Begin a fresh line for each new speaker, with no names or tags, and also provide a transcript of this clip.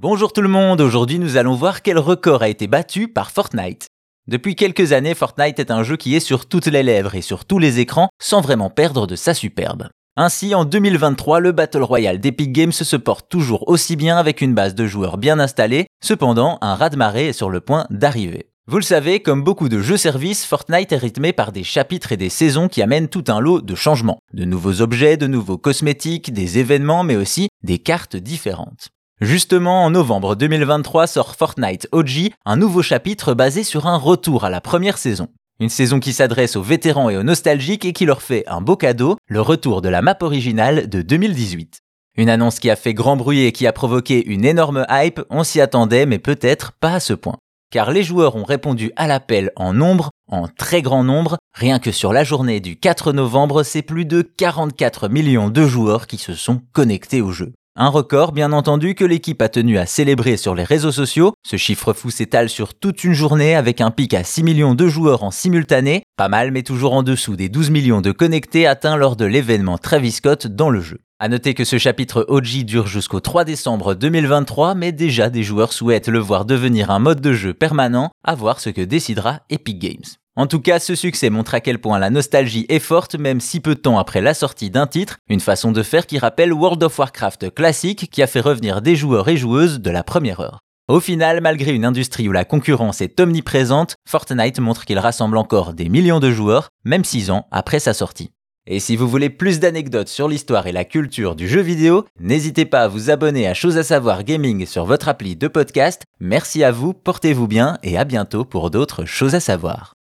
Bonjour tout le monde, aujourd'hui nous allons voir quel record a été battu par Fortnite. Depuis quelques années, Fortnite est un jeu qui est sur toutes les lèvres et sur tous les écrans sans vraiment perdre de sa superbe. Ainsi, en 2023, le Battle Royale d'Epic Games se porte toujours aussi bien avec une base de joueurs bien installée, cependant un raz-de-marée est sur le point d'arriver. Vous le savez, comme beaucoup de jeux-services, Fortnite est rythmé par des chapitres et des saisons qui amènent tout un lot de changements. De nouveaux objets, de nouveaux cosmétiques, des événements, mais aussi des cartes différentes. Justement, en novembre 2023 sort Fortnite OG, un nouveau chapitre basé sur un retour à la première saison. Une saison qui s'adresse aux vétérans et aux nostalgiques et qui leur fait un beau cadeau, le retour de la map originale de 2018. Une annonce qui a fait grand bruit et qui a provoqué une énorme hype, on s'y attendait mais peut-être pas à ce point. Car les joueurs ont répondu à l'appel en nombre, en très grand nombre, rien que sur la journée du 4 novembre, c'est plus de 44 millions de joueurs qui se sont connectés au jeu. Un record, bien entendu, que l'équipe a tenu à célébrer sur les réseaux sociaux. Ce chiffre fou s'étale sur toute une journée avec un pic à 6 millions de joueurs en simultané. Pas mal, mais toujours en dessous des 12 millions de connectés atteints lors de l'événement Travis Scott dans le jeu. À noter que ce chapitre OG dure jusqu'au 3 décembre 2023, mais déjà des joueurs souhaitent le voir devenir un mode de jeu permanent, à voir ce que décidera Epic Games. En tout cas, ce succès montre à quel point la nostalgie est forte même si peu de temps après la sortie d'un titre, une façon de faire qui rappelle World of Warcraft classique qui a fait revenir des joueurs et joueuses de la première heure. Au final, malgré une industrie où la concurrence est omniprésente, Fortnite montre qu'il rassemble encore des millions de joueurs, même 6 ans après sa sortie. Et si vous voulez plus d'anecdotes sur l'histoire et la culture du jeu vidéo, n'hésitez pas à vous abonner à Chose à savoir gaming sur votre appli de podcast. Merci à vous, portez-vous bien et à bientôt pour d'autres choses à savoir.